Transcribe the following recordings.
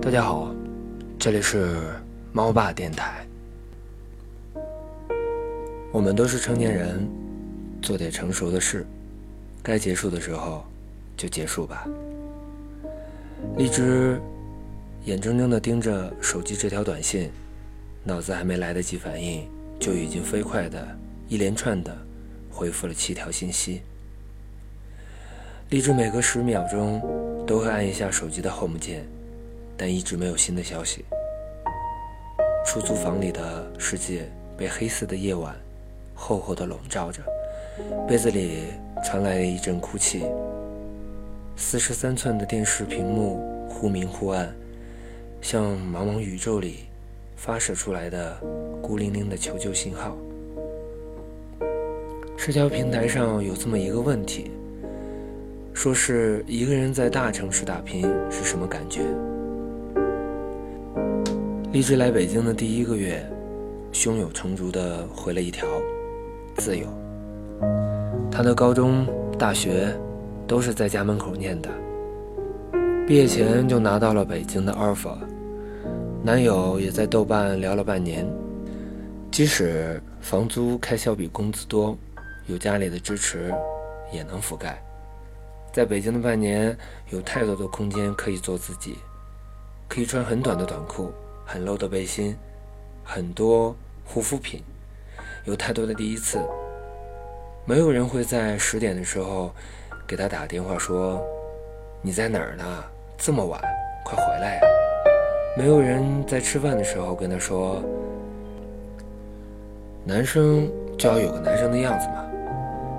大家好，这里是猫爸电台。我们都是成年人，做点成熟的事，该结束的时候就结束吧。荔枝眼睁睁地盯着手机这条短信，脑子还没来得及反应，就已经飞快的一连串的回复了七条信息。荔枝每隔十秒钟都会按一下手机的 Home 键。但一直没有新的消息。出租房里的世界被黑色的夜晚厚厚的笼罩着，被子里传来了一阵哭泣。四十三寸的电视屏幕忽明忽暗，像茫茫宇宙里发射出来的孤零零的求救信号。社交平台上有这么一个问题，说是一个人在大城市打拼是什么感觉？荔枝来北京的第一个月，胸有成竹地回了一条：“自由。”他的高中、大学都是在家门口念的，毕业前就拿到了北京的 offer。男友也在豆瓣聊了半年，即使房租开销比工资多，有家里的支持，也能覆盖。在北京的半年，有太多的空间可以做自己，可以穿很短的短裤。很 low 的背心，很多护肤品，有太多的第一次。没有人会在十点的时候给他打电话说：“你在哪儿呢？这么晚，快回来呀！”没有人在吃饭的时候跟他说：“男生就要有个男生的样子嘛，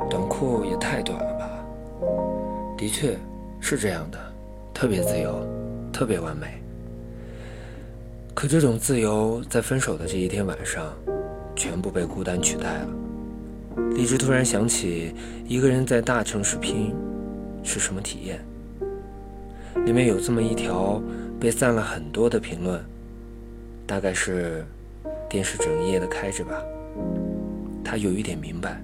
短裤也太短了吧？”的确，是这样的，特别自由，特别完美。可这种自由，在分手的这一天晚上，全部被孤单取代了。荔枝突然想起，一个人在大城市拼，是什么体验？里面有这么一条被赞了很多的评论，大概是电视整夜的开着吧。他有一点明白，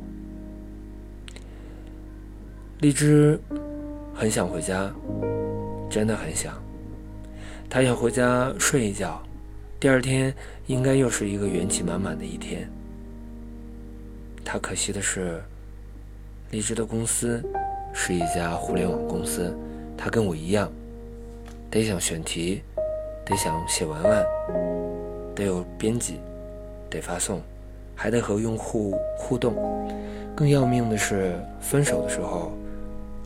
荔枝很想回家，真的很想。他想回家睡一觉。第二天应该又是一个元气满满的一天。他可惜的是，离职的公司是一家互联网公司，他跟我一样，得想选题，得想写文案，得有编辑，得发送，还得和用户互动。更要命的是，分手的时候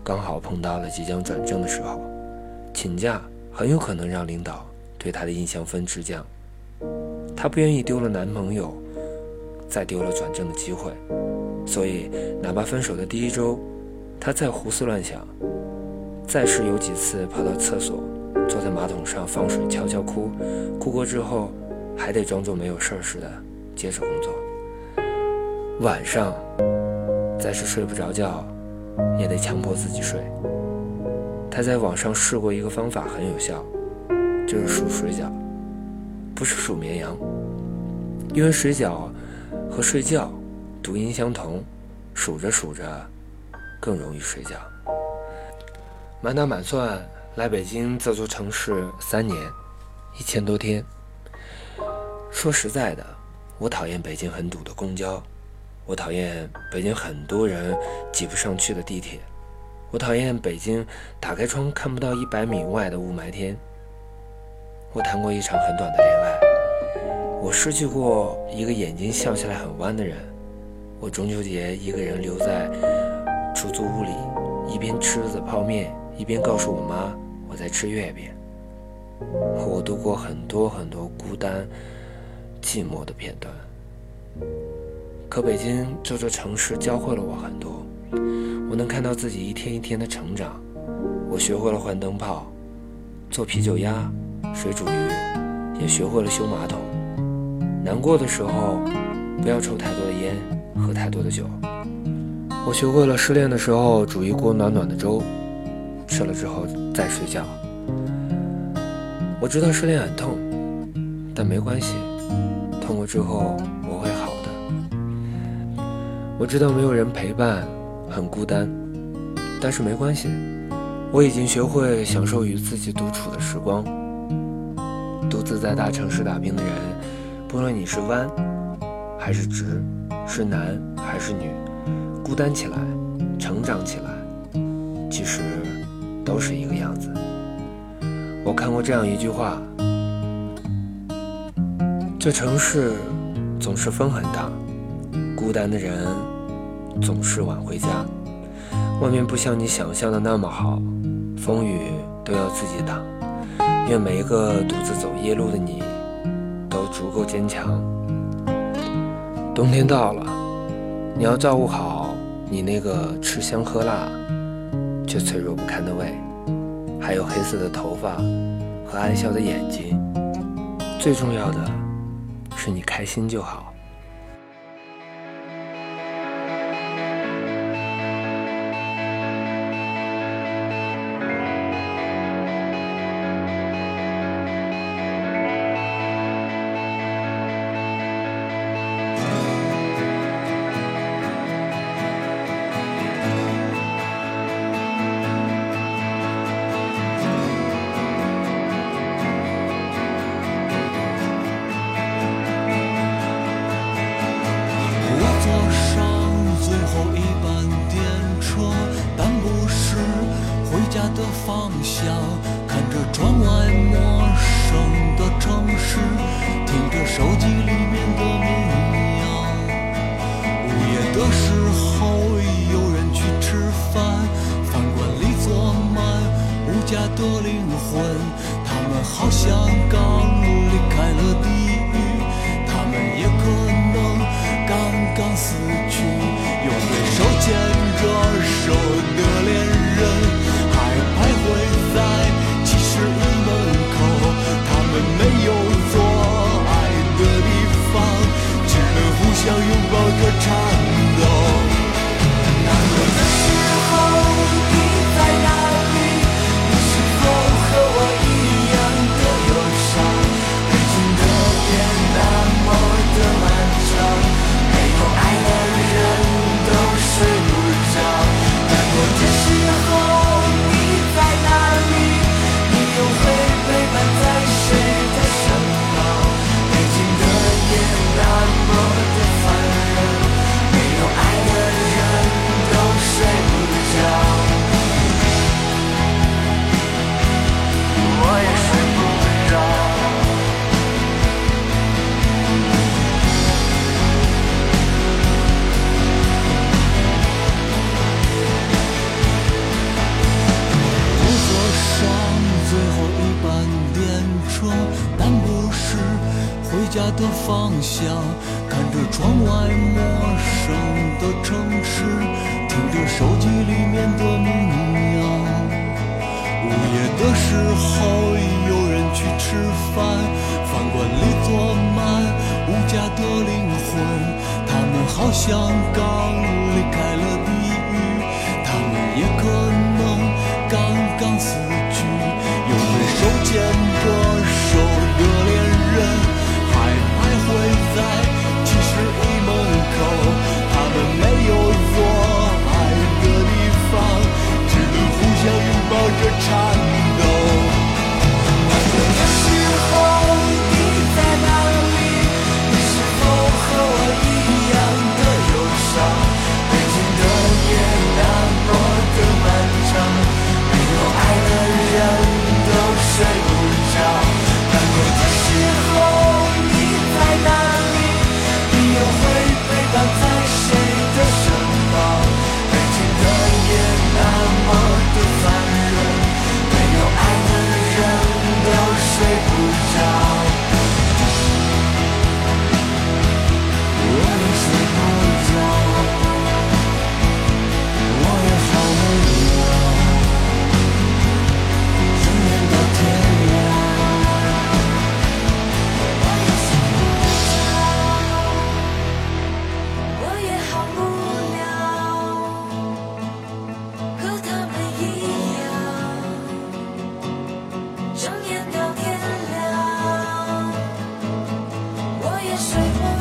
刚好碰到了即将转正的时候，请假很有可能让领导对他的印象分直降。她不愿意丢了男朋友，再丢了转正的机会，所以哪怕分手的第一周，她再胡思乱想，再是有几次跑到厕所，坐在马桶上放水悄悄哭，哭过之后，还得装作没有事儿似的接着工作。晚上，再是睡不着觉，也得强迫自己睡。她在网上试过一个方法，很有效，就是数水饺。不是数绵羊，因为水饺和睡觉读音相同，数着数着更容易睡觉。满打满算来北京这座城市三年，一千多天。说实在的，我讨厌北京很堵的公交，我讨厌北京很多人挤不上去的地铁，我讨厌北京打开窗看不到一百米外的雾霾天。我谈过一场很短的恋爱，我失去过一个眼睛笑起来很弯的人，我中秋节一个人留在出租屋里，一边吃着泡面，一边告诉我妈我在吃月饼。我度过很多很多孤单、寂寞的片段。可北京这座城市教会了我很多，我能看到自己一天一天的成长。我学会了换灯泡，做啤酒鸭。水煮鱼，也学会了修马桶。难过的时候，不要抽太多的烟，喝太多的酒。我学会了失恋的时候煮一锅暖暖的粥，吃了之后再睡觉。我知道失恋很痛，但没关系，痛过之后我会好的。我知道没有人陪伴，很孤单，但是没关系，我已经学会享受与自己独处的时光。独自在大城市打拼的人，不论你是弯还是直，是男还是女，孤单起来，成长起来，其实都是一个样子。我看过这样一句话：这城市总是风很大，孤单的人总是晚回家。外面不像你想象的那么好，风雨都要自己挡。愿每一个独自走夜路的你，都足够坚强。冬天到了，你要照顾好你那个吃香喝辣却脆弱不堪的胃，还有黑色的头发和爱笑的眼睛。最重要的是你开心就好。但不是回家的方向，看着窗外陌生的城市，听着手机里面的民谣。午夜的时候有人去吃饭，饭馆里坐满无家的灵魂，他们好像刚离开了地狱，他们也可能刚刚死去，有人手牵水墨